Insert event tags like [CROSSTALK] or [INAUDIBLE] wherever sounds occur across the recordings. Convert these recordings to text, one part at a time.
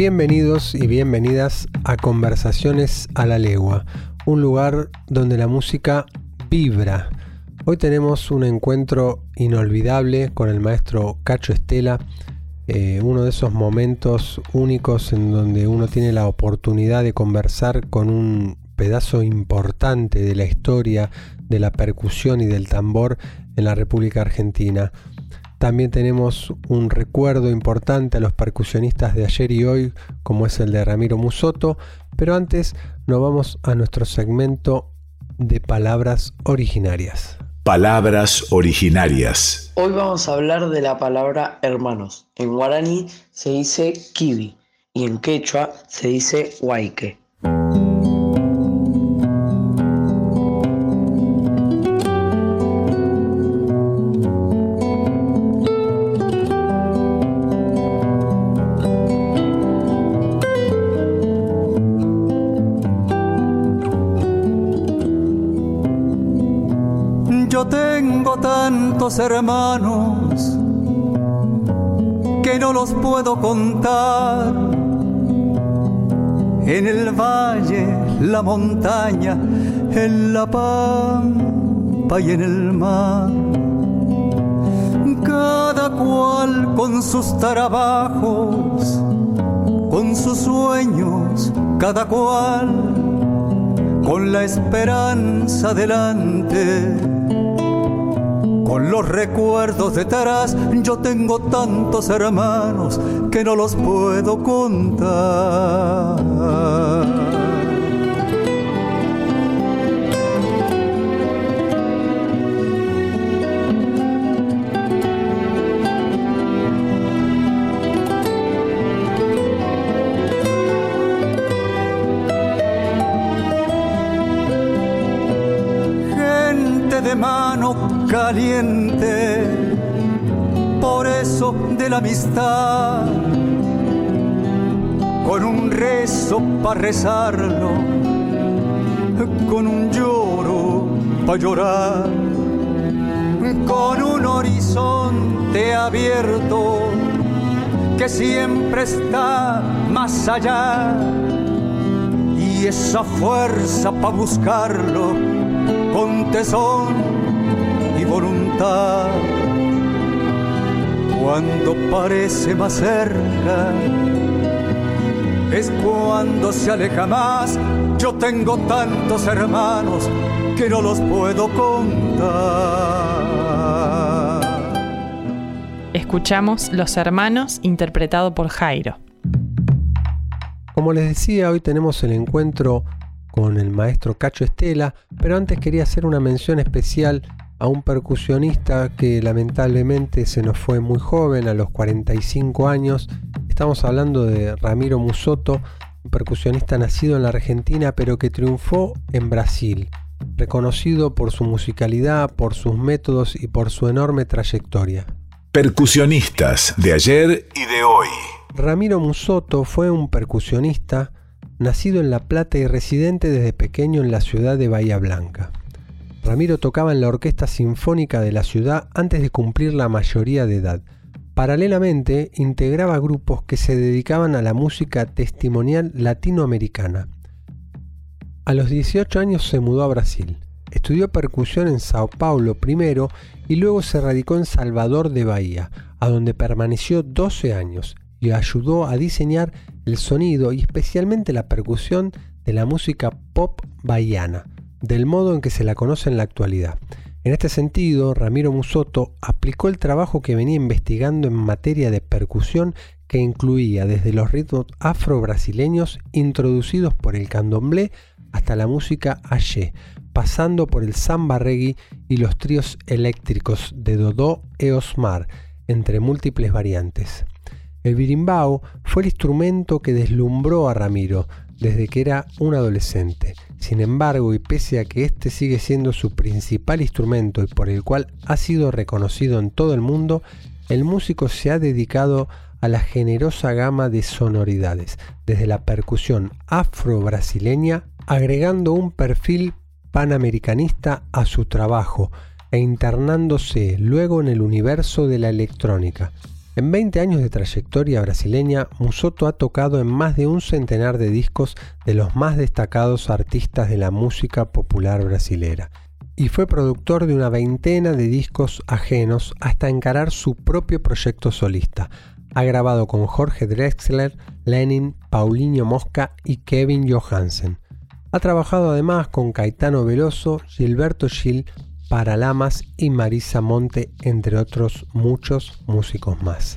Bienvenidos y bienvenidas a Conversaciones a la Legua, un lugar donde la música vibra. Hoy tenemos un encuentro inolvidable con el maestro Cacho Estela, eh, uno de esos momentos únicos en donde uno tiene la oportunidad de conversar con un pedazo importante de la historia de la percusión y del tambor en la República Argentina. También tenemos un recuerdo importante a los percusionistas de ayer y hoy, como es el de Ramiro Musoto, pero antes nos vamos a nuestro segmento de palabras originarias. Palabras originarias. Hoy vamos a hablar de la palabra hermanos. En guaraní se dice kiwi y en quechua se dice huayque. Hermanos que no los puedo contar. En el valle, la montaña, en la pampa y en el mar. Cada cual con sus trabajos, con sus sueños, cada cual con la esperanza delante con los recuerdos de Taras, yo tengo tantos hermanos que no los puedo contar. Por eso de la amistad, con un rezo para rezarlo, con un lloro para llorar, con un horizonte abierto que siempre está más allá. Y esa fuerza para buscarlo con tesón voluntad. Cuando parece más cerca, es cuando se aleja más. Yo tengo tantos hermanos que no los puedo contar. Escuchamos Los Hermanos interpretado por Jairo. Como les decía, hoy tenemos el encuentro con el maestro Cacho Estela, pero antes quería hacer una mención especial a un percusionista que lamentablemente se nos fue muy joven, a los 45 años. Estamos hablando de Ramiro Musoto, un percusionista nacido en la Argentina pero que triunfó en Brasil, reconocido por su musicalidad, por sus métodos y por su enorme trayectoria. Percusionistas de ayer y de hoy. Ramiro Musoto fue un percusionista nacido en La Plata y residente desde pequeño en la ciudad de Bahía Blanca. Ramiro tocaba en la Orquesta Sinfónica de la ciudad antes de cumplir la mayoría de edad. Paralelamente, integraba grupos que se dedicaban a la música testimonial latinoamericana. A los 18 años se mudó a Brasil. Estudió percusión en Sao Paulo primero y luego se radicó en Salvador de Bahía, a donde permaneció 12 años y ayudó a diseñar el sonido y especialmente la percusión de la música pop bahiana, del modo en que se la conoce en la actualidad. En este sentido, Ramiro Musoto aplicó el trabajo que venía investigando en materia de percusión que incluía desde los ritmos afro-brasileños introducidos por el candomblé hasta la música aye, pasando por el samba reggae y los tríos eléctricos de Dodó e Osmar, entre múltiples variantes. El birimbao fue el instrumento que deslumbró a Ramiro desde que era un adolescente. Sin embargo, y pese a que este sigue siendo su principal instrumento y por el cual ha sido reconocido en todo el mundo, el músico se ha dedicado a la generosa gama de sonoridades, desde la percusión afro-brasileña, agregando un perfil panamericanista a su trabajo e internándose luego en el universo de la electrónica. En 20 años de trayectoria brasileña, Musoto ha tocado en más de un centenar de discos de los más destacados artistas de la música popular brasilera, y fue productor de una veintena de discos ajenos hasta encarar su propio proyecto solista. Ha grabado con Jorge Drexler, Lenin, Paulinho Mosca y Kevin Johansen. Ha trabajado además con Caetano Veloso, Gilberto Gil, Paralamas y Marisa Monte, entre otros muchos músicos más.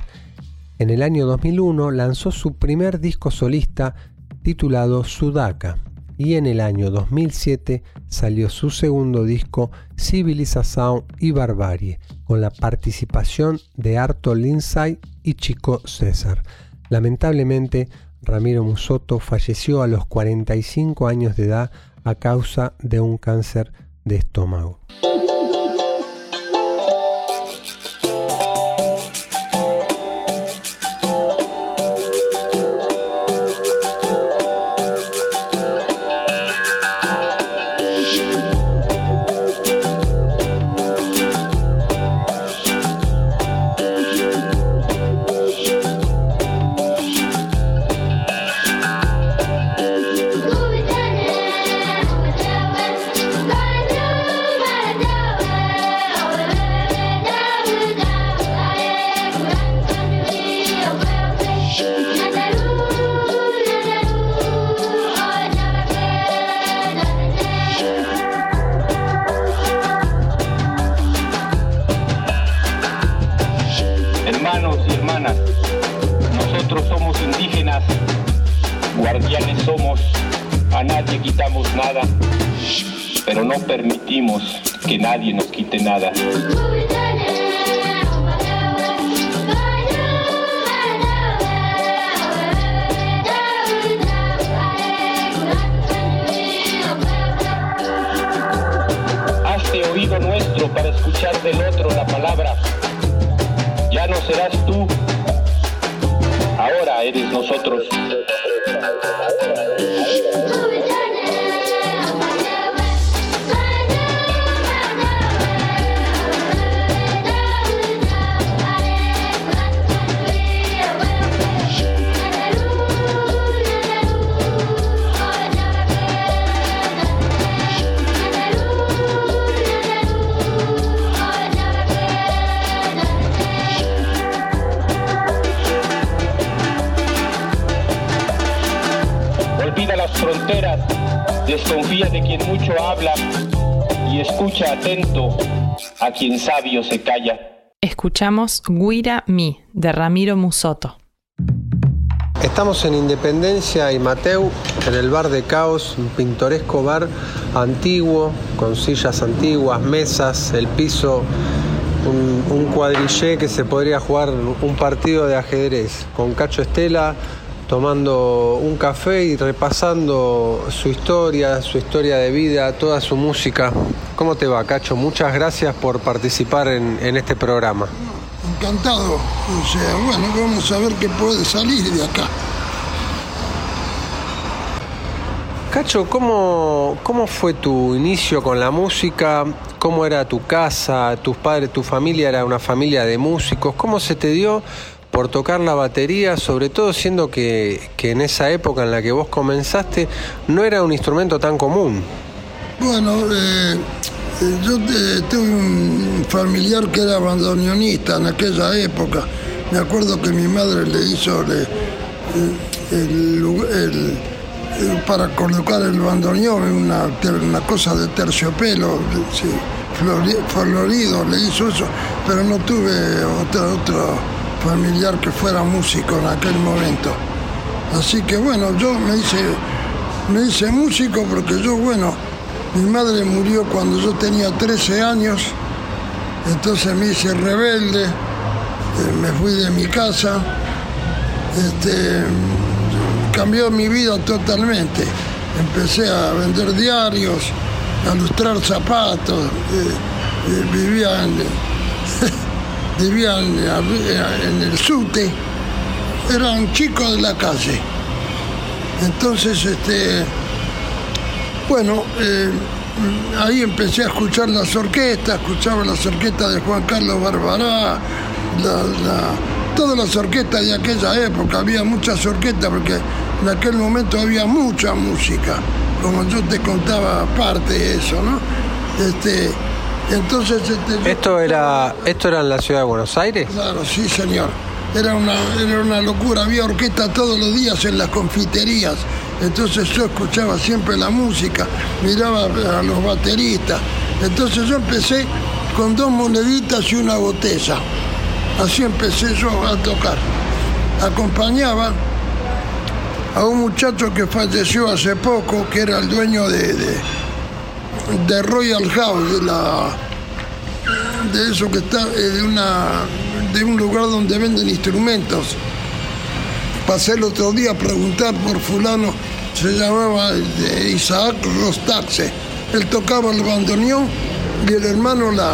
En el año 2001 lanzó su primer disco solista titulado Sudaka y en el año 2007 salió su segundo disco Civilización y Barbarie con la participación de Arto Lindsay y Chico César. Lamentablemente Ramiro Musoto falleció a los 45 años de edad a causa de un cáncer de estómago. Escucha atento a quien sabio se calla. Escuchamos Guira Mi de Ramiro Musoto. Estamos en Independencia y Mateu, en el bar de Caos, un pintoresco bar antiguo, con sillas antiguas, mesas, el piso, un, un cuadrillé que se podría jugar un partido de ajedrez, con Cacho Estela, tomando un café y repasando su historia, su historia de vida, toda su música. ¿Cómo te va, Cacho? Muchas gracias por participar en, este programa. Encantado. O sea, bueno, vamos a ver qué puede salir de acá. Cacho, ¿cómo, ¿cómo fue tu inicio con la música? ¿Cómo era tu casa? ¿Tus padres, tu familia era una familia de músicos? ¿Cómo se te dio por tocar la batería, sobre todo siendo que, en esa época en la que vos comenzaste no era un instrumento tan común. Bueno, eh, eh, yo tengo un familiar que era bandoneonista en aquella época. Me acuerdo que mi madre le hizo, le, el lu- el- eh, para colocar el bandoneón, una, una cosa de terciopelo, sí, flori- florido, le hizo eso, pero no tuve otro, otro familiar que fuera músico en aquel momento. Así que bueno, yo me hice, me hice músico porque yo, bueno, mi madre murió cuando yo tenía 13 años, entonces me hice rebelde, eh, me fui de mi casa, este, cambió mi vida totalmente. Empecé a vender diarios, a lustrar zapatos, eh, eh, vivía en, [LAUGHS] vivía en, el SUTE, era un chico de la calle. Entonces, este, bueno, eh, ahí empecé a escuchar las orquestas, escuchaba las orquestas de Juan Carlos Barbará, la- la- todas las orquestas de aquella época, había muchas orquestas porque en aquel momento había mucha música, como yo te contaba parte de eso, ¿no? Este, entonces, este, ¿Esto era, ¿Esto era en la ciudad de Buenos Aires? Claro, sí, señor. Era una, era una locura. Había orquesta todos los días en las confiterías. Entonces yo escuchaba siempre la música, miraba a los bateristas. Entonces yo empecé con dos moneditas y una botella. Así empecé yo a tocar. Acompañaba a un muchacho que falleció hace poco, que era el dueño de, de, de Royal House, de la de eso que está eh, de una de un lugar donde venden instrumentos. Pasé el otro día a preguntar por fulano, se llamaba eh, Isaac Rostaxe. Él tocaba el bandoneón y el hermano la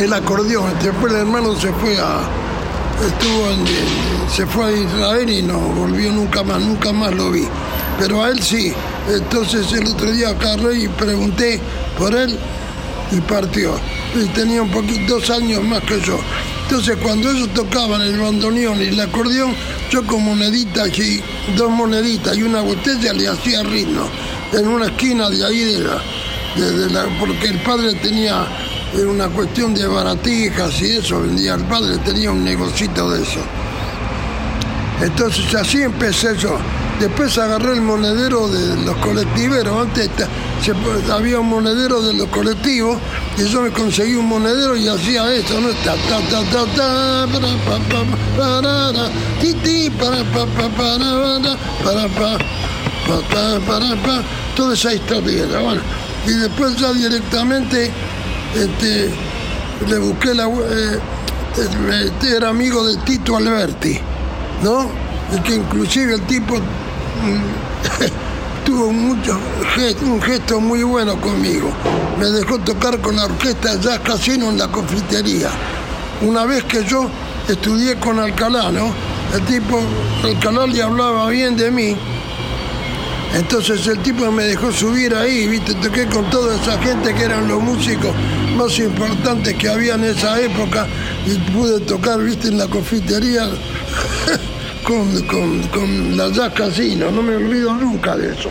el acordeón. Después el hermano se fue a estuvo se fue a Israel y no volvió nunca más, nunca más lo vi. Pero a él sí. Entonces el otro día agarré y pregunté por él y partió. Y tenía un poquito, dos años más que yo. Entonces cuando ellos tocaban el bandoneón y el acordeón, yo con moneditas y dos moneditas y una botella le hacía ritmo en una esquina de ahí de la, porque el padre tenía una cuestión de baratijas y eso vendía el padre, tenía un negocito de eso. Entonces así empecé yo. Después agarré el monedero de los colectiveros. Antes había un monedero de los colectivos y yo me conseguí un monedero y hacía eso, ¿no? Ta, ta, ta, ta, ta, para, pa, pa, pa, parara, ti, ti, para, pa, pa, para, para, para, pa, pa, pa, para, pa. toda esa historia. Bueno, y después ya directamente este, le busqué la... eh, eh, era amigo de Tito Alberti. ¿no? Que inclusive el tipo [COUGHS] tuvo mucho un gesto muy bueno conmigo. Me dejó tocar con la orquesta Jazz Casino en la confitería. Una vez que yo estudié con Alcalá, ¿no? El tipo, Alcalá le hablaba bien de mí. Entonces el tipo me dejó subir ahí, viste, toqué con toda esa gente que eran los músicos más importantes que había en esa época y pude tocar, viste, en la confitería [LAUGHS] con, con, con la Jazz no me olvido nunca de eso.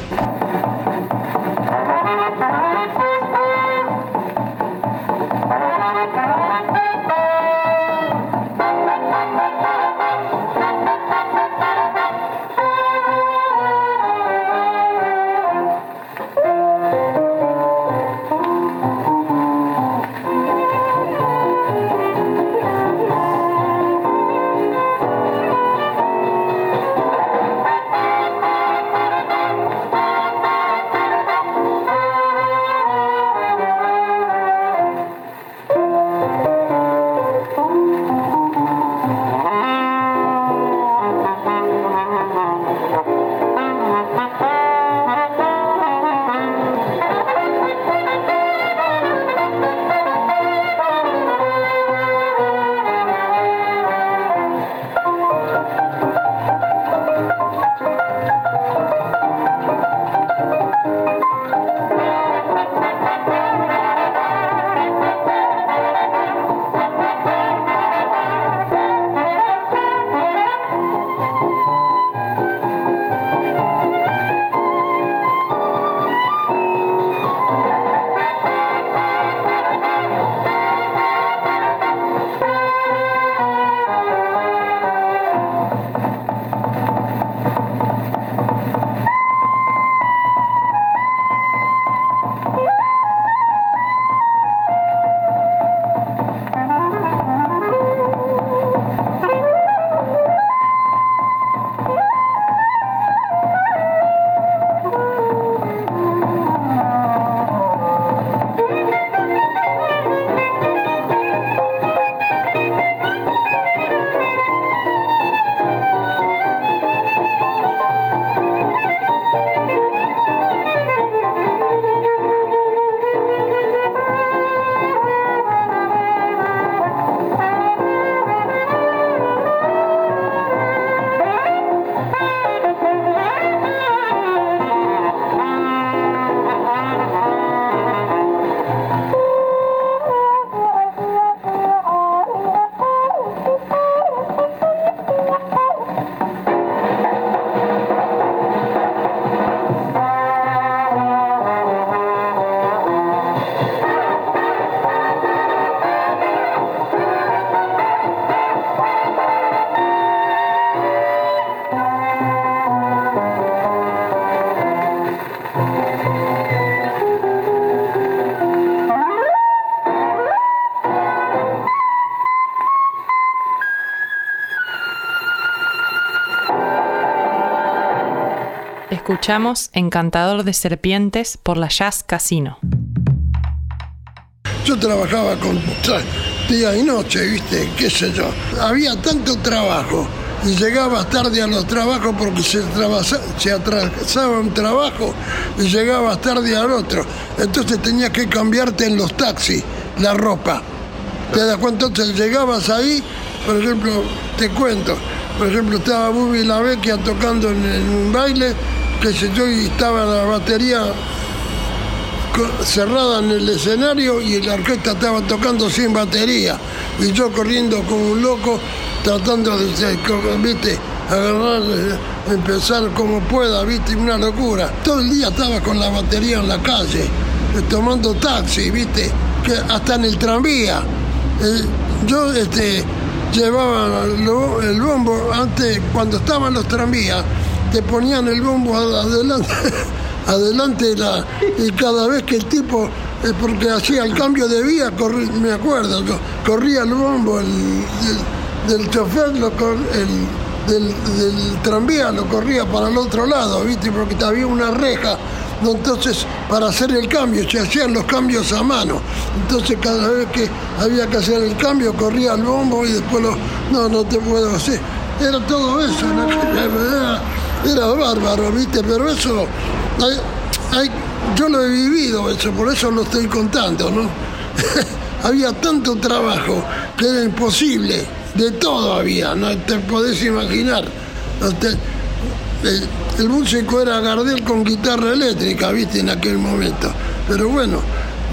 Escuchamos Encantador de Serpientes por la Jazz Casino. Yo trabajaba con día y noche, ¿viste? ¿Qué sé yo? Había tanto trabajo y llegabas tarde a los trabajos porque se, trabasa- un trabajo y llegabas tarde al otro. Entonces tenías que cambiarte en los taxis la ropa. ¿Te das cuenta? Entonces llegabas ahí, por ejemplo, te cuento, por ejemplo, estaba Bubi La Vecchia tocando en un baile, que sé yo, estaba la batería cerrada en el escenario y la orquesta estaba tocando sin batería. Y yo corriendo como un loco tratando de viste agarrar eh, empezar como pueda viste una locura. Todo el día estaba con la batería en la calle eh, tomando taxi viste hasta en el tranvía. Eh, yo este llevaba el bombo antes cuando estaban los tranvías te ponían el bombo ad- adelante [LAUGHS] adelante la, y cada vez que el tipo eh, porque hacía el cambio de vía corrí- me acuerdo corría el bombo el, del, chofer lo el- del, del tranvía lo corría para el otro lado viste porque había una reja entonces para hacer el cambio se hacían los cambios a mano. Entonces cada vez que había que hacer el cambio corría el bombo y después lo no no te puedo hacer. Era todo eso ¿no? [LAUGHS] era, bárbaro viste pero eso yo lo he vivido eso por eso lo estoy contando no [LAUGHS] había tanto trabajo que era imposible de todo había no te podés imaginar. El, el músico era Gardel con guitarra eléctrica, viste, en aquel momento. Pero bueno,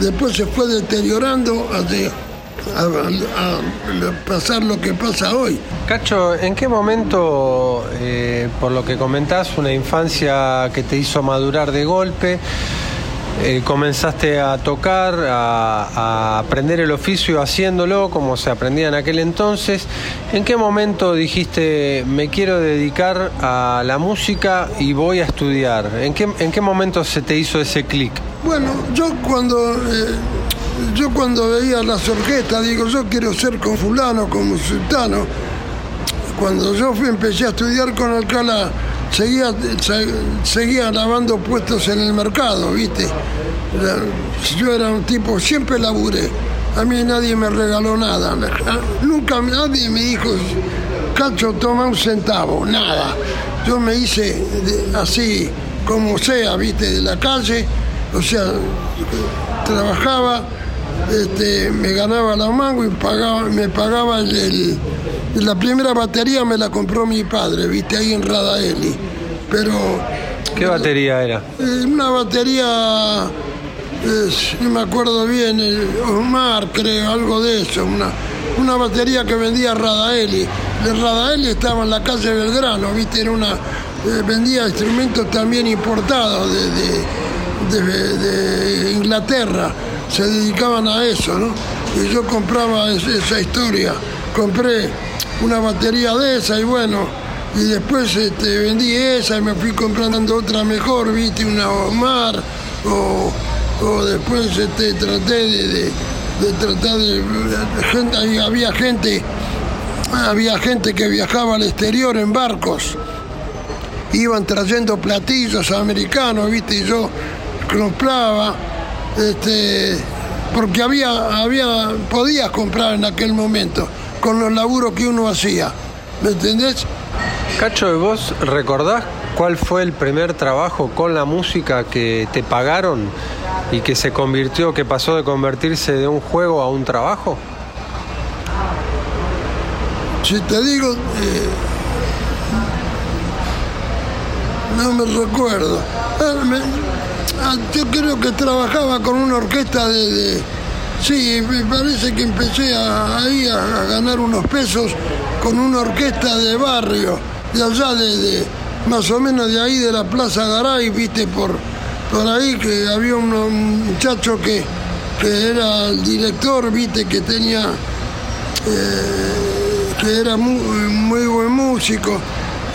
después se fue deteriorando hasta a, pasar lo que pasa hoy. Cacho, ¿en qué momento, eh, por lo que comentás, una infancia que te hizo madurar de golpe, eh, comenzaste a tocar, a, a aprender el oficio haciéndolo como se aprendía en aquel entonces? ¿En qué momento dijiste, me quiero dedicar a la música y voy a estudiar? ¿En qué, en qué momento se te hizo ese clic? Bueno, yo cuando eh, yo cuando veía las orquestas, digo, yo quiero ser con fulano, como sultano. Cuando yo fui, empecé a estudiar con Alcalá, seguía, se- seguía lavando puestos en el mercado, ¿viste? Yo era un tipo, siempre laburé. A mí nadie me regaló nada. Nunca nadie me dijo, Cacho, toma un centavo, nada. Yo me hice así, como sea, ¿viste? De la calle, o sea, trabajaba, este, me ganaba la mango y pagaba, me pagaba el, el- la primera batería me la compró mi padre, viste, ahí en Radaeli. Pero ¿Qué batería era? eh, una batería, eh, no me acuerdo bien, el Omar creo, algo de eso, una, una batería que vendía Radaeli. De Radaeli estaba en la calle Belgrano, viste, era una, eh, vendía instrumentos también importados de, de- de- de Inglaterra, se dedicaban a eso, ¿no? Y yo compraba es- esa historia, compré una batería de esa y bueno, y después este, vendí esa y me fui comprando otra mejor, viste, una Omar, o, o después este, traté de, de- tratar de, gente, había gente, había gente que viajaba al exterior en barcos, iban trayendo platillos americanos, viste, y yo compraba, este, porque había, había, podías comprar en aquel momento, con los laburos que uno hacía, ¿me entendés? Cacho, ¿y vos recordás cuál fue el primer trabajo con la música que te pagaron y que se convirtió, que pasó de convertirse de un juego a un trabajo? Si te digo, eh, no me recuerdo. Ah, yo creo que trabajaba con una orquesta de, sí, me parece que empecé ahí a, ganar unos pesos con una orquesta de barrio, de allá de, más o menos de ahí de la Plaza Garay, viste, por, por ahí que había un, muchacho que, que era el director, viste, que tenía que era muy, muy buen músico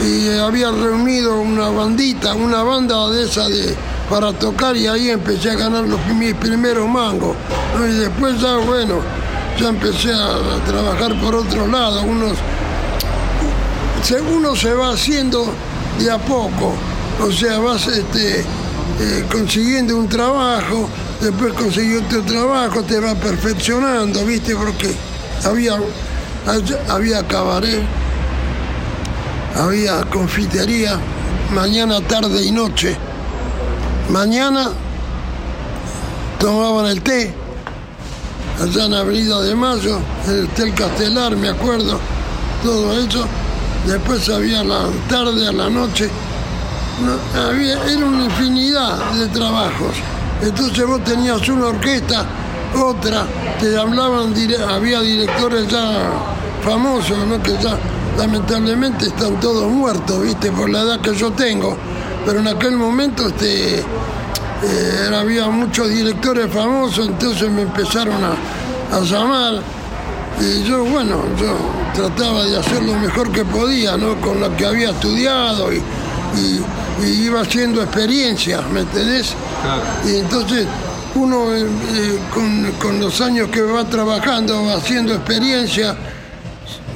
y había reunido una bandita, una banda de esa de, para tocar y ahí empecé a ganar los, mis primeros mangos. Y después ya, bueno, ya empecé a, a trabajar por otro lado. Unos, se- uno se va haciendo de a poco. O sea, vas este, eh, consiguiendo un trabajo, después consiguió otro trabajo, te va perfeccionando, ¿viste? Porque había, había cabaret, había confitería, mañana, tarde y noche. Mañana tomaban el té, allá en Avenida de Mayo, el Hotel Castelar, me acuerdo, todo eso. Después había la tarde, a la noche. había, era una infinidad de trabajos. Entonces vos tenías una orquesta, otra, te hablaban, había directores ya famosos, ¿no? que ya lamentablemente están todos muertos, ¿viste? Por la edad que yo tengo. Pero en aquel momento este, eh, había muchos directores famosos, entonces me empezaron a, llamar. Y yo, bueno, yo trataba de hacer lo mejor que podía, ¿no? Con lo que había estudiado y, iba haciendo experiencias, ¿me entendés? Y entonces uno eh, eh, con, con, los años que va trabajando, va haciendo experiencia,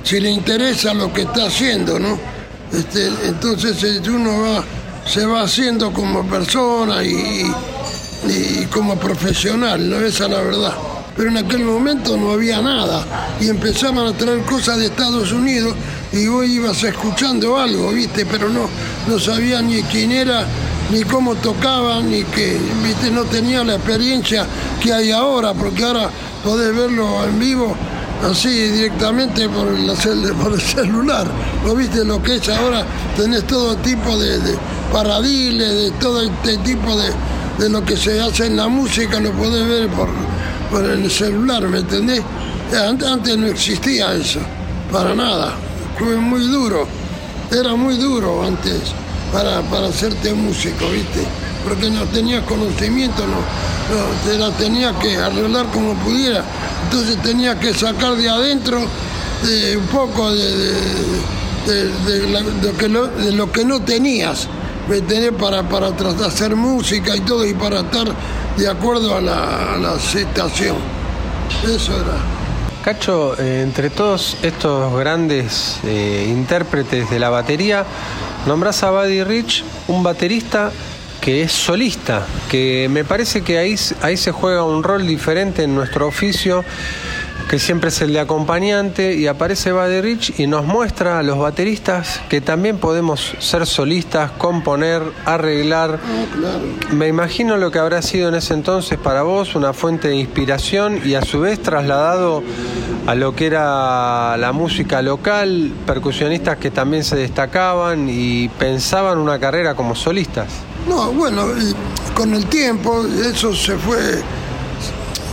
si le interesa lo que está haciendo, ¿no? Este, entonces uno va se va haciendo como persona y, como profesional, ¿no? Esa es la verdad. Pero en aquel momento no había nada y empezaban a traer cosas de Estados Unidos y vos ibas escuchando algo, ¿viste? Pero no, no sabía ni quién era, ni cómo tocaban, ni que, ¿viste? No tenía la experiencia que hay ahora, porque ahora podés verlo en vivo así directamente [LAUGHS] por, el celular. ¿Lo viste lo que es ahora? Tenés todo tipo de paradiles, de todo este tipo de, de, lo que se hace en la música, lo podés ver por, por el celular, ¿me entendés? Antes, no existía eso, para nada. Fue muy duro, era muy duro antes para, para hacerte músico, ¿viste? Porque no tenías conocimiento, no, te la tenías que arreglar como pudiera. Entonces tenías que sacar de adentro eh, un poco de, lo que no tenías me para, para hacer música y todo y para estar de acuerdo a la, situación. Eso era. Cacho, eh, entre todos estos grandes eh, intérpretes de la batería, nombras a Buddy Rich, un baterista que es solista, que me parece que ahí, ahí se juega un rol diferente en nuestro oficio que siempre es el de acompañante, y aparece Buddy y nos muestra a los bateristas que también podemos ser solistas, componer, arreglar. Me imagino lo que habrá sido en ese entonces para vos una fuente de inspiración y a su vez trasladado a lo que era la música local, percusionistas que también se destacaban y pensaban una carrera como solistas. No, bueno, con el tiempo eso se fue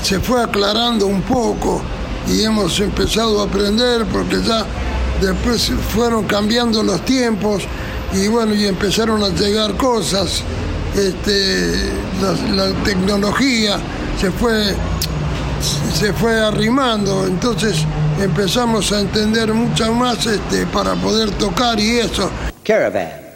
se fue aclarando un poco y hemos empezado a aprender porque ya después fueron cambiando los tiempos y bueno, y empezaron a llegar cosas, este, la, tecnología se fue, se fue arrimando, entonces empezamos a entender mucho más este, para poder tocar y eso. Caravan.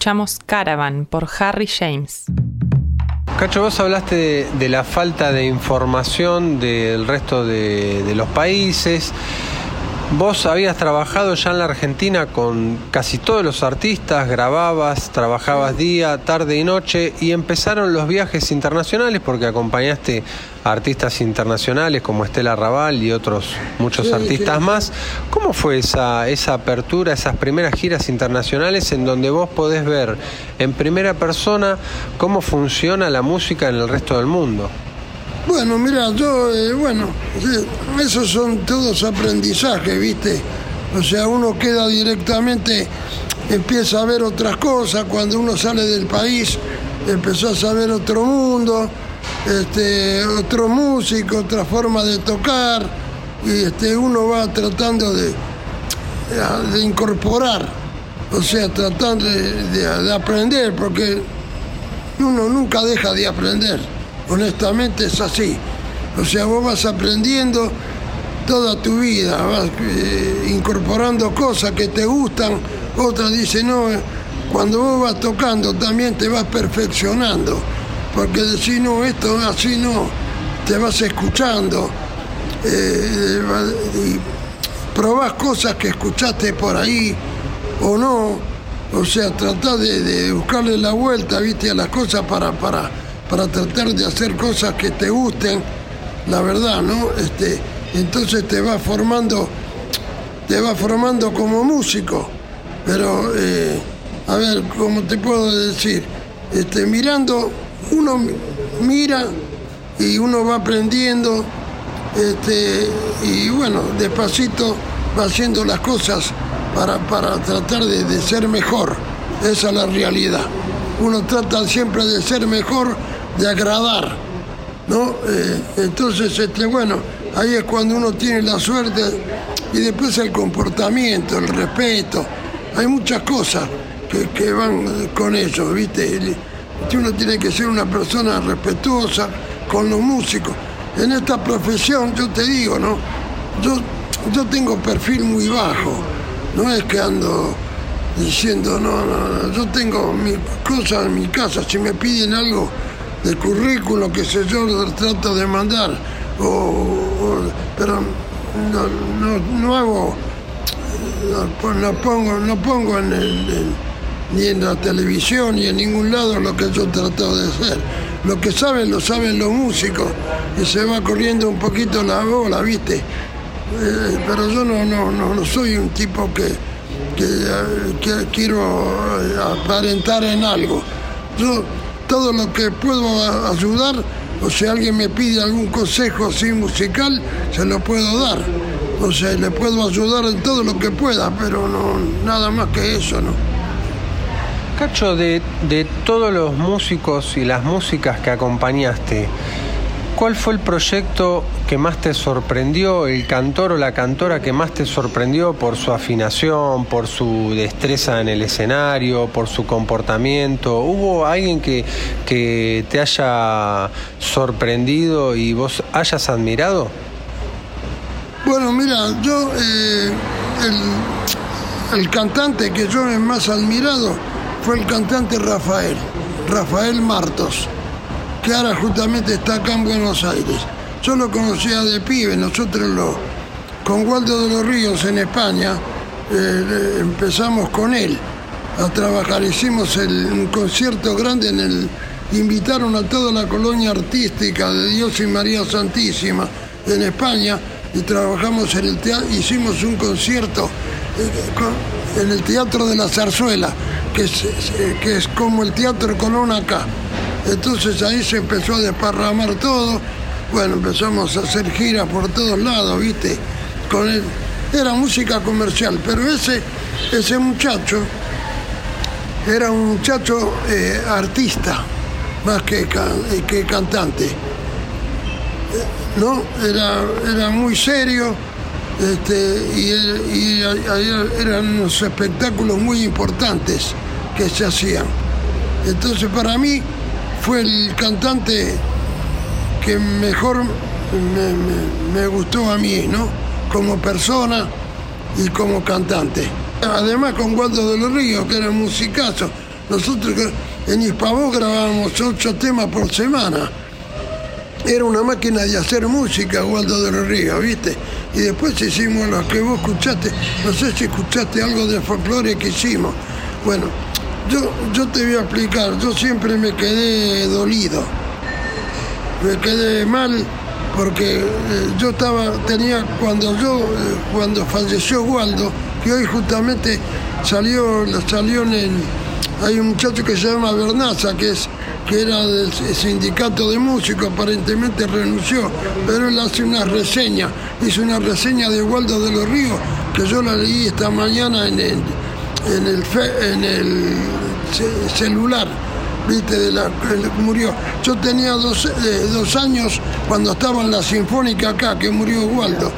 Escuchamos Caravan por Harry James. Cacho, vos hablaste de, la falta de información del resto de, de los países. Vos habías trabajado ya en la Argentina con casi todos los artistas, grababas, trabajabas día, tarde y noche y empezaron los viajes internacionales porque acompañaste a artistas internacionales como Estela Raval y otros muchos artistas más. ¿Cómo fue esa, esa apertura, esas primeras giras internacionales en donde vos podés ver en primera persona cómo funciona la música en el resto del mundo? Bueno, mira, yo, eh, bueno, esos son todos aprendizajes, ¿viste? O sea, uno queda directamente, empieza a ver otras cosas, cuando uno sale del país, empezó a saber otro mundo, este, otro músico, otra forma de tocar, y este, uno va tratando de, incorporar, o sea, tratando de aprender, porque uno nunca deja de aprender honestamente es así. O sea, vos vas aprendiendo toda tu vida, vas eh, incorporando cosas que te gustan, otras dicen, no, cuando vos vas tocando también te vas perfeccionando, porque decís, no, esto así no, te vas escuchando, eh, y probás cosas que escuchaste por ahí o no, o sea, tratás de, de buscarle la vuelta, viste, a las cosas para, para para tratar de hacer cosas que te gusten, la verdad, ¿no? Este, entonces te va formando, te va formando como músico. Pero, eh, a ver, ¿cómo te puedo decir? Este, mirando, uno mira y uno va aprendiendo, este, y bueno, despacito va haciendo las cosas para, para tratar de, ser mejor. Esa es la realidad. Uno trata siempre de ser mejor de agradar, ¿no? Eh, entonces, este, bueno, ahí es cuando uno tiene la suerte y después el comportamiento, el respeto, hay muchas cosas que, van con eso, ¿viste? Uno tiene que ser una persona respetuosa con los músicos. En esta profesión, yo te digo, ¿no? Yo, yo tengo perfil muy bajo, no es que ando diciendo, no, no, yo tengo mis cosas en mi casa, si me piden algo, de currículo, que sé yo, lo trato de mandar, pero no, hago, no, pongo, no pongo en ni en la televisión ni en ningún lado lo que yo trato de hacer. Lo que saben lo saben los músicos y se va corriendo un poquito la bola, ¿viste? Eh, pero yo no, no, no, soy un tipo que, que, que quiero aparentar en algo. Yo todo lo que puedo ayudar, o si alguien me pide algún consejo así musical, se lo puedo dar. O sea, le puedo ayudar en todo lo que pueda, pero no nada más que eso, ¿no? Cacho, de, todos los músicos y las músicas que acompañaste, ¿Cuál fue el proyecto que más te sorprendió, el cantor o la cantora que más te sorprendió por su afinación, por su destreza en el escenario, por su comportamiento? ¿Hubo alguien que, que te haya sorprendido y vos hayas admirado? Bueno, mira, yo, eh, el, el cantante que yo he más admirado fue el cantante Rafael, Rafael Martos que ahora justamente está acá en Buenos Aires. Yo lo conocía de pibe, nosotros lo, con Waldo de los Ríos en España, eh, empezamos con él a trabajar. Hicimos un concierto grande en el. Invitaron a toda la colonia artística de Dios y María Santísima en España y trabajamos en el teatro, hicimos un concierto eh, en el Teatro de la Zarzuela, que es, eh, que es como el Teatro Colón acá. Entonces ahí se empezó a desparramar todo. Bueno, empezamos a hacer giras por todos lados, ¿viste? Con Era música comercial, pero ese, ese muchacho era un muchacho eh, artista, más que, que cantante. ¿No? Era, era muy serio este, y, eran unos espectáculos muy importantes que se hacían. Entonces para mí fue el cantante que mejor me, gustó a mí, ¿no? Como persona y como cantante. Además con Waldo de los Ríos, que era musicazo. Nosotros en Hispavó grabábamos ocho temas por semana. Era una máquina de hacer música, Waldo de los Ríos, ¿viste? Y después hicimos lo que vos escuchaste, no sé si escuchaste algo de folclore que hicimos. Bueno, yo, yo te voy a explicar, yo siempre me quedé dolido, me quedé mal porque eh, yo estaba, tenía, cuando yo, eh, cuando falleció Waldo, que hoy justamente salió, salió en, hay un muchacho que se llama Bernaza, que es que era del sindicato de músicos, aparentemente renunció, pero él hace una reseña, hizo una reseña de Waldo de los Ríos, que yo la leí esta mañana en el, en el, celular, viste, de la, murió. Yo tenía dos, eh, dos años cuando estaba en la Sinfónica acá, que murió Waldo.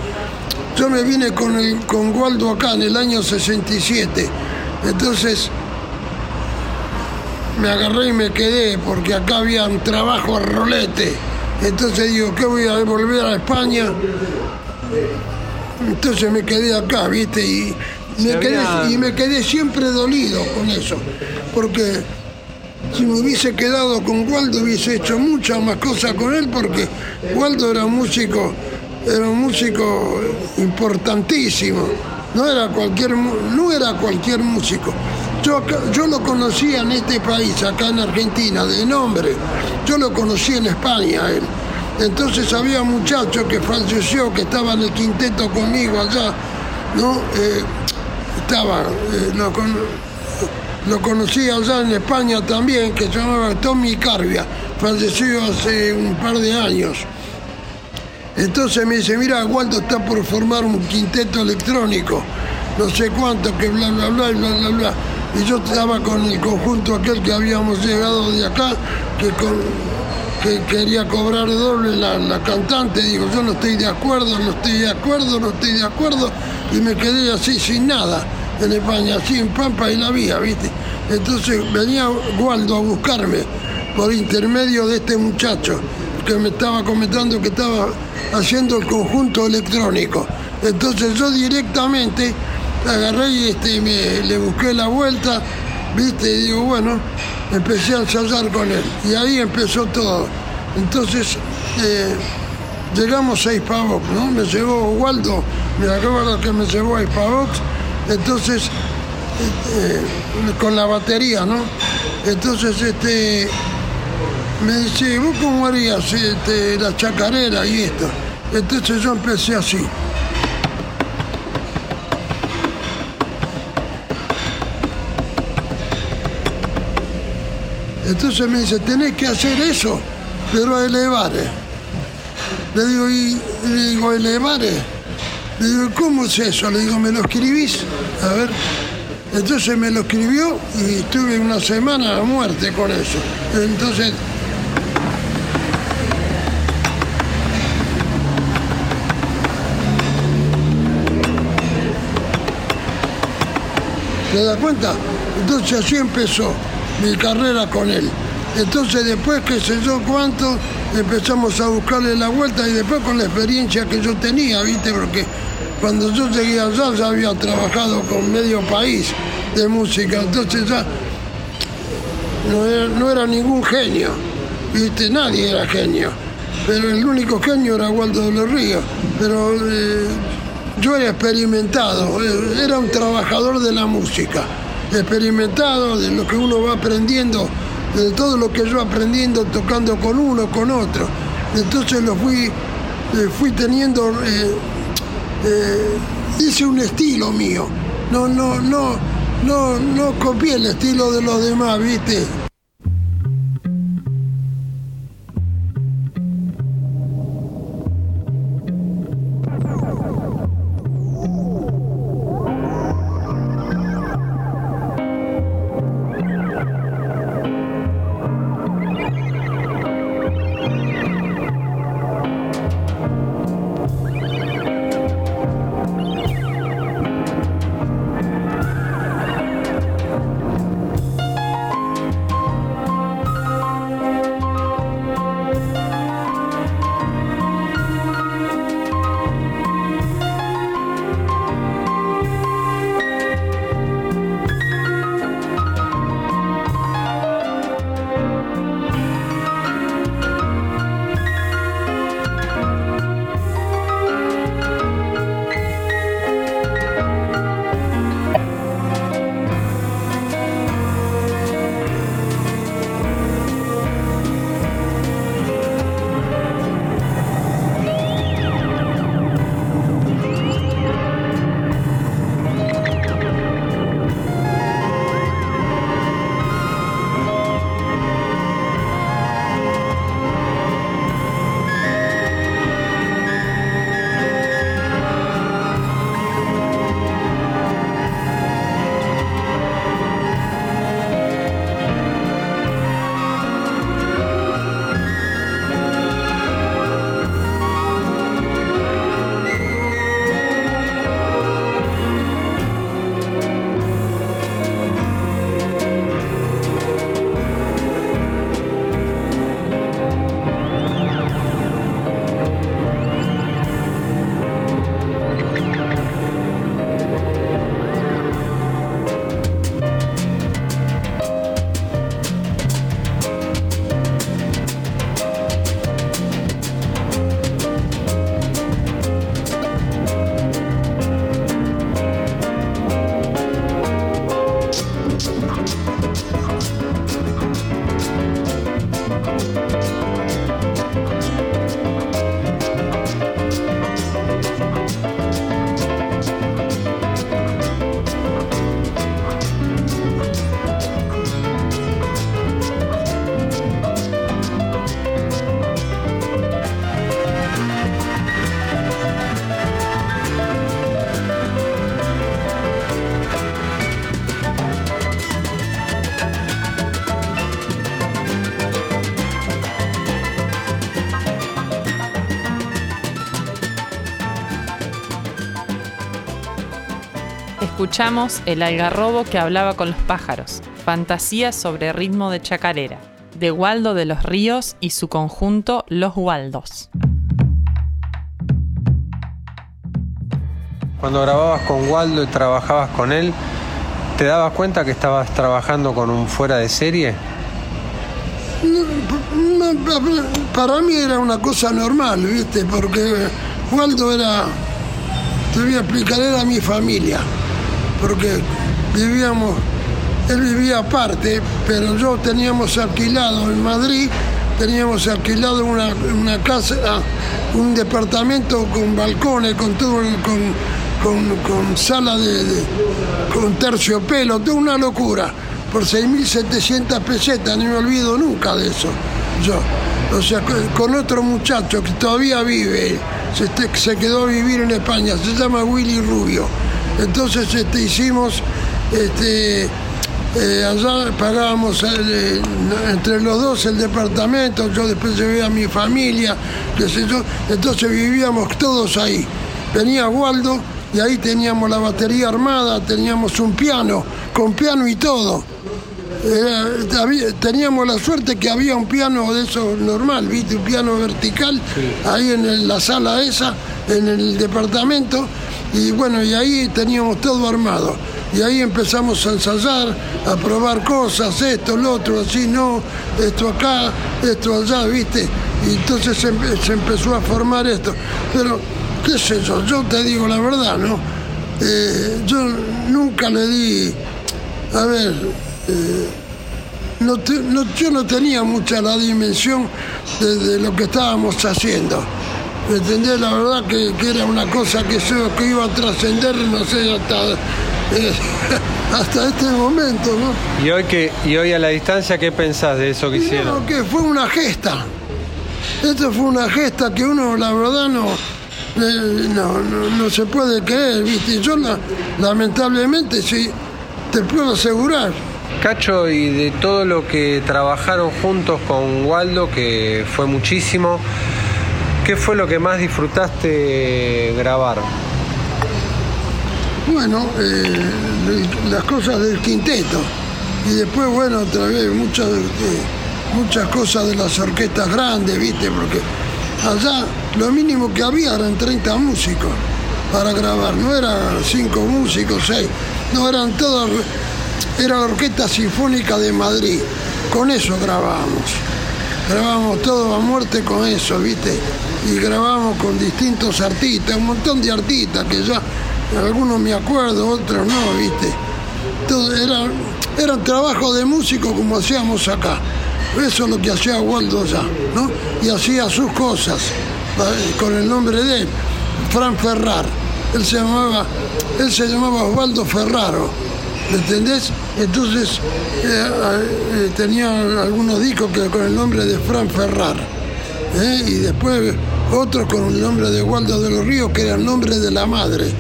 Yo me vine con, el, con Waldo acá en el año 67. Entonces me agarré y me quedé porque acá había un trabajo a rolete. Entonces digo, ¿qué voy a volver a España? Entonces me quedé acá, ¿viste? Y me, quedé, y me quedé siempre dolido con eso. Porque si me hubiese quedado con Waldo hubiese hecho muchas más cosas con él porque Waldo era un músico, era un músico importantísimo. No era cualquier, no era cualquier músico. Yo, lo conocía en este país, acá en Argentina, de nombre. Yo lo conocí en España, él. Entonces había muchacho que falleció, que estaba en el quinteto conmigo allá, ¿no? Eh, estaba, eh, lo, lo, conocí allá en España también, que se llamaba Tommy Carbia, falleció hace un par de años. Entonces me dice, mira, Waldo está por formar un quinteto electrónico, no sé cuánto, que bla, bla, bla, bla, bla, bla y yo estaba con el conjunto aquel que habíamos llegado de acá, que, que quería cobrar doble la, cantante, digo, yo no estoy de acuerdo, no estoy de acuerdo, no estoy de acuerdo, y me quedé así sin nada en España, así en Pampa y la vía, ¿viste? Entonces venía Waldo a buscarme por intermedio de este muchacho que me estaba comentando que estaba haciendo el conjunto electrónico. Entonces yo directamente agarré y este, me, le busqué la vuelta, viste, y digo, bueno, empecé a ensayar con él. Y ahí empezó todo. Entonces, eh, llegamos a Hispavox, ¿no? Me llevó Waldo, me acuerdo que me llevó a Hispavox, entonces, eh, con la batería, ¿no? Entonces, este, me dice, ¿vos cómo harías este, la chacarera y esto? Entonces yo empecé así. Entonces me dice, tenés que hacer eso, pero a elevar. Le digo, y le digo, elevar. Le digo, ¿cómo es eso? Le digo, ¿me lo escribís? A ver. Entonces me lo escribió y estuve una semana a muerte con eso. Entonces ¿Te das cuenta? Entonces así empezó mi carrera con él. Entonces después, qué sé yo cuánto, empezamos a buscarle la vuelta y después con la experiencia que yo tenía, ¿viste? Porque cuando yo llegué allá ya había trabajado con medio país de música, entonces ya no era, ningún genio, ¿viste? Nadie era genio, pero el único genio era Waldo de los Ríos, pero eh, yo era experimentado, eh, era un trabajador de la música experimentado, de lo que uno va aprendiendo, de todo lo que yo aprendiendo tocando con uno, con otro. Entonces lo fui, eh, fui teniendo, eh, eh, hice un estilo mío. No, no, no, no, no copié el estilo de los demás, ¿viste? Escuchamos El algarrobo que hablaba con los pájaros, fantasía sobre ritmo de chacarera, de Waldo de los Ríos y su conjunto Los Waldos. Cuando grababas con Waldo y trabajabas con él, ¿te dabas cuenta que estabas trabajando con un fuera de serie? No, no, para mí era una cosa normal, ¿viste? Porque Waldo era, te voy a explicar, era mi familia. Porque vivíamos, él vivía aparte, pero yo teníamos alquilado en Madrid, teníamos alquilado una, una casa, ah, un departamento con balcones, con todo, con, con, con sala de, con terciopelo, toda una locura. Por 6.700 pesetas, no me olvido nunca de eso. Yo, o sea, con- otro muchacho que todavía vive, se, se quedó a vivir en España, se llama Willy Rubio. Entonces este, hicimos, este, eh, allá pagábamos eh, entre los dos el departamento, yo después llevé a mi familia, qué sé yo, entonces vivíamos todos ahí. Venía Waldo y ahí teníamos la batería armada, teníamos un piano, con piano y todo. Teníamos la suerte que había un piano de eso normal, ¿viste? Un piano vertical, ahí en el- la sala esa, en el departamento, y bueno, y ahí teníamos todo armado. Y ahí empezamos a ensayar, a probar cosas, esto, lo otro, así, no, esto acá, esto allá, ¿viste? Y entonces se, empe- empezó a formar esto. Pero, qué sé yo, yo te digo la verdad, ¿no? Eh, yo nunca le di, a ver, eh, no te- no- yo no tenía mucha la dimensión de lo que estábamos haciendo. ¿Me entendés? La verdad que, que era una cosa que, se- que iba a trascender, no sé, hasta, eh, [LAUGHS] hasta este momento, ¿no? ¿Y hoy, que, ¿Y hoy a la distancia qué pensás de eso que hicieron? No, que fue una gesta. Esto fue una gesta que uno, la verdad, no, eh, no, no, no se puede creer, ¿viste? Yo, la- lamentablemente, sí, te puedo asegurar, Cacho, y de todo lo que trabajaron juntos con Waldo, que fue muchísimo, ¿qué fue lo que más disfrutaste grabar? Bueno, eh, las cosas del quinteto. Y después, bueno, otra vez muchas, eh, muchas cosas de las orquestas grandes, ¿viste? Porque allá lo mínimo que había eran 30 músicos para grabar. No eran 5 músicos, 6. No, eran todas. Era la Orquesta Sinfónica de Madrid. Con eso grabábamos. Grabábamos todo a muerte con eso, ¿viste? Y grabábamos con distintos artistas, un montón de artistas que ya algunos me acuerdo, otros no, ¿viste? Todo era, era trabajo de músico como hacíamos acá. Eso es lo que hacía Waldo allá, ¿no? Y hacía sus cosas eh, con el nombre de él, Fran Ferrar. Él se llamaba, él se llamaba Osvaldo Ferraro. ¿Me entendés? Entonces eh, eh, tenía algunos discos que con el nombre de Fran Ferrar. Y después otros con el nombre de Waldo de los Ríos, que era el nombre de la madre.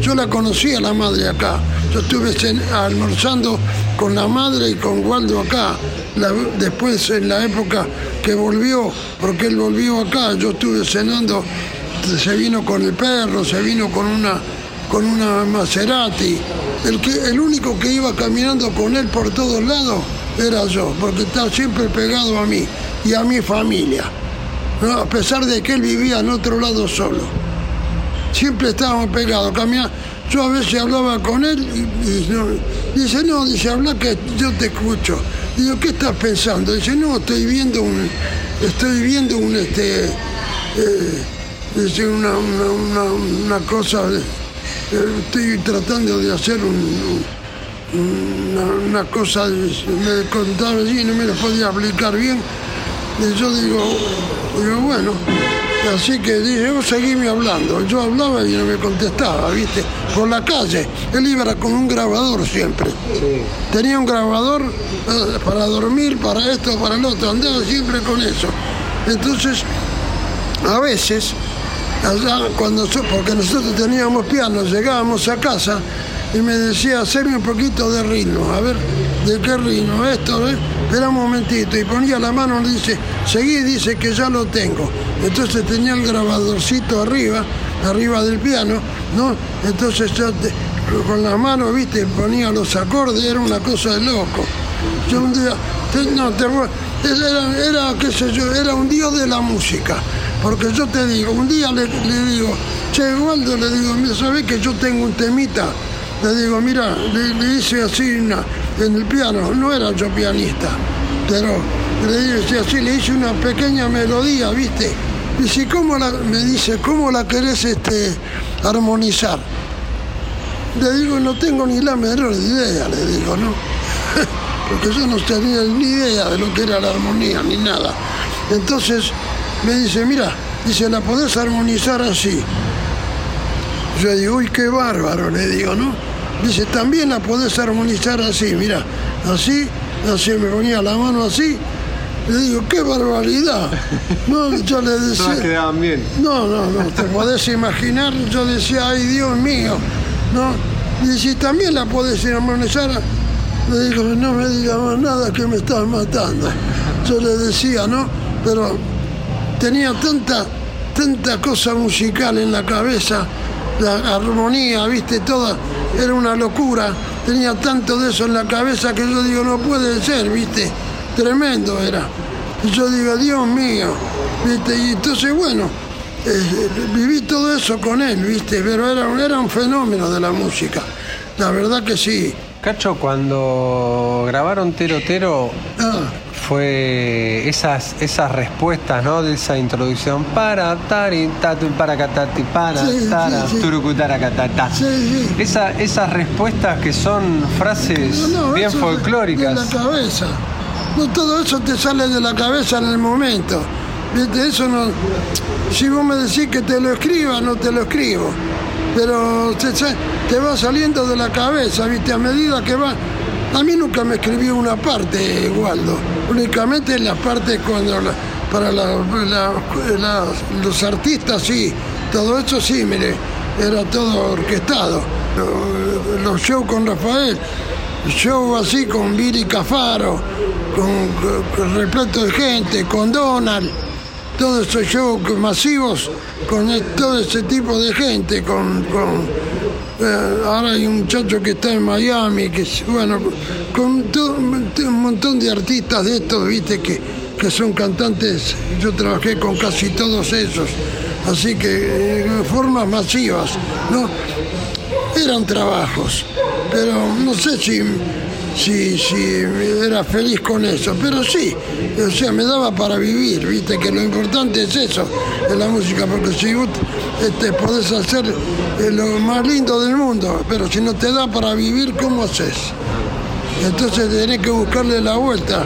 Yo la conocí a la madre acá. Yo estuve almorzando con la madre y con Waldo acá. Después, en la época que volvió, porque él volvió acá, yo estuve cenando, se vino con el perro, se vino con una, con una Maserati. El, que, el único que iba caminando con él por todos lados era yo, porque estaba siempre pegado a mí y a mi familia. A pesar de que él vivía en otro lado solo siempre estábamos pegados, camina- Yo a veces hablaba con él y, y dice, no, dice, habla que yo te escucho. Digo, ¿qué estás pensando? Dice, no, estoy viendo un, estoy viendo un, este, eh, dice, una, una, una, cosa, de- eh, estoy tratando de hacer un, un- una, cosa, me contaba allí, no me lo podía explicar bien. Y yo digo, digo, bueno, así que dije, vos seguime hablando. Yo hablaba y no me contestaba, ¿viste? Por la calle. Él iba con un grabador siempre. Tenía un grabador eh, para dormir, para esto, para el otro. Andaba siempre con eso. Entonces, a veces, allá cuando porque nosotros teníamos piano, llegábamos a casa y me decía, hacerme un poquito de ritmo, a ver, ¿de qué ritmo? Esto, ¿eh? Espera un momentito, y ponía la mano y dice, seguí, dice que ya lo tengo. Entonces tenía el grabadorcito arriba, arriba del piano, ¿no? Entonces yo con la mano, viste, ponía los acordes, era una cosa de loco. Yo un día, no, te, era, era, qué sé yo, era un dios de la música. Porque yo te digo, un día le, le digo, che, Waldo, le digo, ¿sabés que yo tengo un temita? Le digo, mira, le, hice así una- en el piano, no era yo pianista, pero le hice así, le hice una pequeña melodía, ¿viste? Dice, ¿cómo la, me dice, ¿cómo la querés este, armonizar? Le digo, no tengo ni la menor idea, le digo, ¿no? [LAUGHS] Porque yo no tenía ni idea de lo que era la armonía, ni nada. Entonces me dice, mira, dice, la podés armonizar así. Yo digo, uy, qué bárbaro, le digo, ¿no? Dice, también la podés armonizar así, mira, así, así, me ponía la mano así. Le digo, qué barbaridad. No, yo le [LAUGHS] decía. quedaban bien. No, no, no, te podés imaginar, yo decía, ay Dios mío, ¿no? Si también la podés armonizar, le digo, no me digas más nada que me estás matando. Yo le decía, ¿no? Pero tenía tanta, tanta cosa musical en la cabeza, la armonía, viste, toda, era una locura. Tenía tanto de eso en la cabeza que yo digo, no puede ser, viste, tremendo era. Y yo digo, Dios mío, viste, y entonces, bueno, eh, viví todo eso con él, viste, pero era, era un fenómeno de la música. La verdad que sí. Cacho, cuando grabaron Tero Tero, [COUGHS] fue esas esas respuestas, ¿no? De esa introducción para tari tatu para catati para Sí, sí, tara sí. turucutara catata. Esa, esas respuestas que son frases No, no, bien folclóricas. De la cabeza. No todo eso te sale de la cabeza en el momento. Eso no. Si vos me decís que te lo escriba, no te lo escribo. Pero te, va saliendo de la cabeza, ¿viste? A medida que va. A mí nunca me escribió una parte, Waldo. Únicamente la parte cuando. para la- la- los artistas, sí. Todo eso sí, mire. Era todo orquestado. Lo- Los shows con Rafael show así con Billy Cafaro, con, con- con repleto de gente, con Donald, todos esos shows masivos con e- todo ese tipo de gente, con, eh, ahora hay un muchacho que está en Miami, que bueno, con un montón de artistas de estos, viste, que, que son cantantes, yo trabajé con casi todos esos, así que eh, formas masivas, ¿no? eran trabajos, pero no sé si, si, si era feliz con eso, pero sí, o sea, me daba para vivir, viste, que lo importante es eso, en la música, porque si vos este, podés hacer eh, lo más lindo del mundo, pero si no te da para vivir, ¿cómo haces? Entonces tenés que buscarle la vuelta.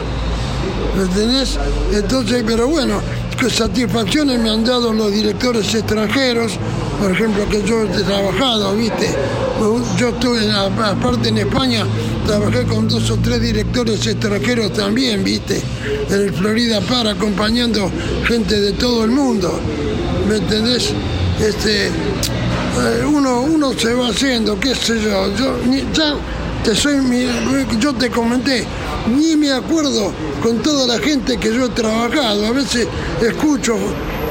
¿Me entendés? Entonces, pero bueno, qué satisfacciones me han dado los directores extranjeros, por ejemplo, que yo he trabajado, ¿viste? Yo estuve, aparte en España, trabajé con dos o tres directores extranjeros también, ¿viste? En el Florida Par, acompañando gente de todo el mundo, ¿me entendés? Este, eh, uno, uno se va haciendo, qué sé yo, yo ya te soy yo te comenté, ni me acuerdo con toda la gente que yo he trabajado, a veces escucho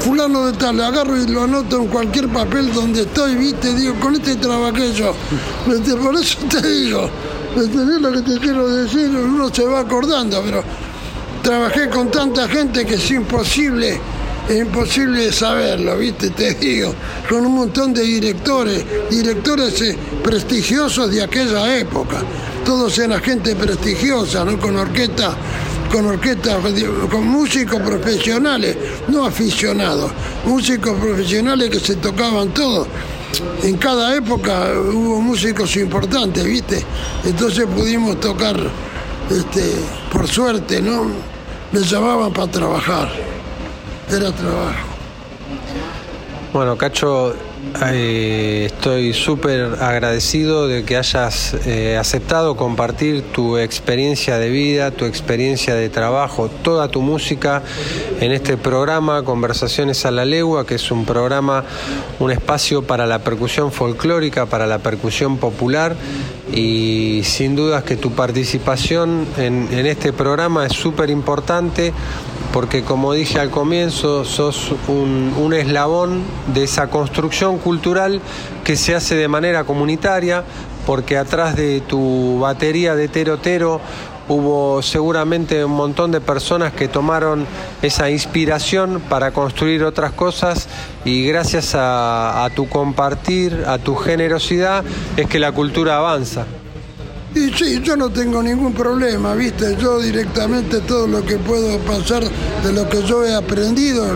fulano de tal, le agarro y lo anoto en cualquier papel donde estoy, viste, digo, con este trabajé yo. Por eso te digo, ¿me entendés lo que te quiero decir? Uno se va acordando, pero trabajé con tanta gente que es imposible, es imposible saberlo, ¿viste? Te digo, con un montón de directores, directores eh, prestigiosos de aquella época. Todos eran gente prestigiosa, ¿no? Con orquesta, con orquesta, con músicos profesionales, no aficionados, músicos profesionales que se tocaban todos. En cada época hubo músicos importantes, ¿viste? Entonces pudimos tocar, este, por suerte, ¿no? Me llamaban para trabajar. Era trabajo. Bueno, Cacho, eh, estoy súper agradecido de que hayas eh, aceptado compartir tu experiencia de vida, tu experiencia de trabajo, toda tu música en este programa Conversaciones a la Legua, que es un programa, un espacio para la percusión folclórica, para la percusión popular. Y sin dudas que tu participación en, en este programa es súper importante porque como dije al comienzo, sos un, eslabón de esa construcción cultural que se hace de manera comunitaria, porque atrás de tu batería de Tero Tero hubo seguramente un montón de personas que tomaron esa inspiración para construir otras cosas y gracias a, tu compartir, a tu generosidad, es que la cultura avanza. Y sí, yo no tengo ningún problema, ¿viste? Yo directamente todo lo que puedo pasar de lo que yo he aprendido,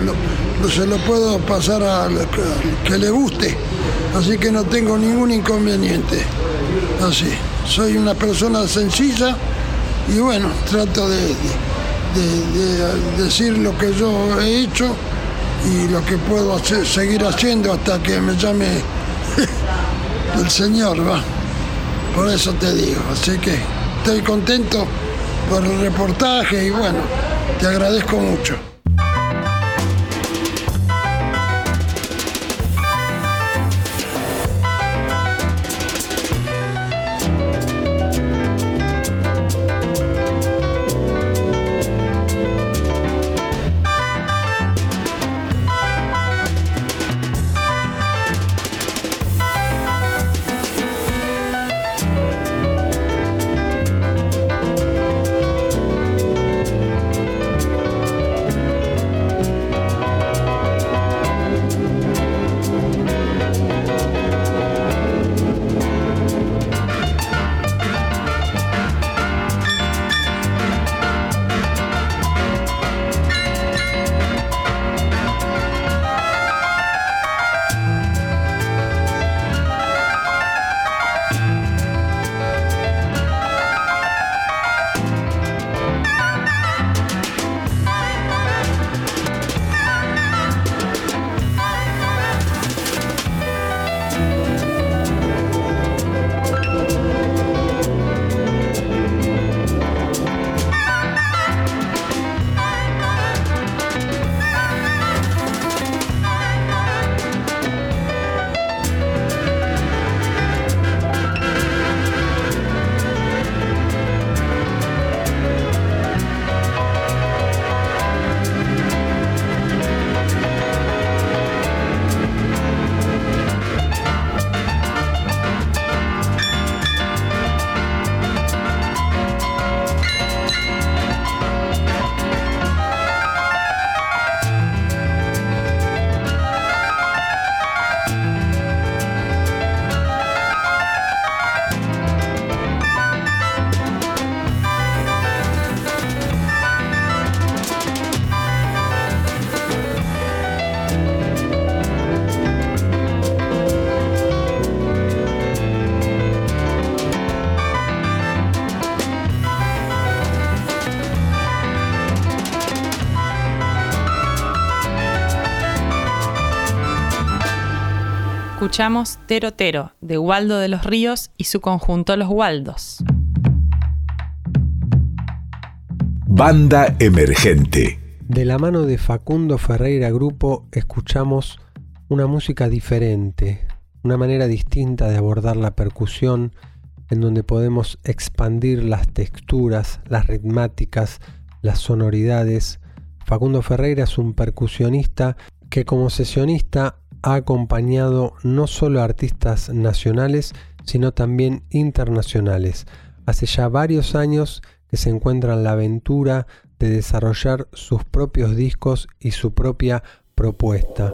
se lo puedo pasar a que, que le guste. Así que no tengo ningún inconveniente. Así. Soy una persona sencilla y bueno, trato de, decir lo que yo he hecho y lo que puedo seguir haciendo hasta que me llame [LAUGHS] el Señor, va. Por eso te digo, así que estoy contento por el reportaje y bueno, te agradezco mucho. Escuchamos Tero Tero, de Waldo de los Ríos y su conjunto Los Waldos. Banda Emergente. De la mano de Facundo Ferreira Grupo escuchamos una música diferente, una manera distinta de abordar la percusión, en donde podemos expandir las texturas, las ritmáticas, las sonoridades. Facundo Ferreira es un percusionista que como sesionista ha acompañado no solo a artistas nacionales, sino también internacionales. Hace ya varios años que se encuentra en la aventura de desarrollar sus propios discos y su propia propuesta.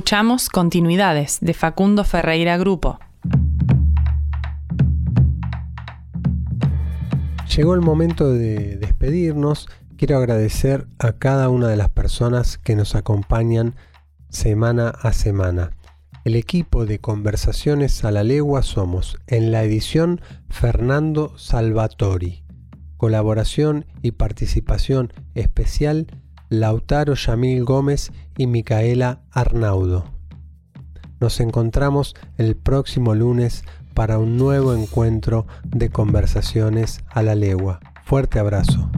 Escuchamos Continuidades de Facundo Ferreira Grupo. Llegó el momento de despedirnos. Quiero agradecer a cada una de las personas que nos acompañan semana a semana. El equipo de Conversaciones a la Legua somos en la edición Fernando Salvatori. Colaboración y participación especial Lautaro Yamil Gómez y Micaela Arnaudo. Nos encontramos el próximo lunes para un nuevo encuentro de conversaciones a la legua. Fuerte abrazo.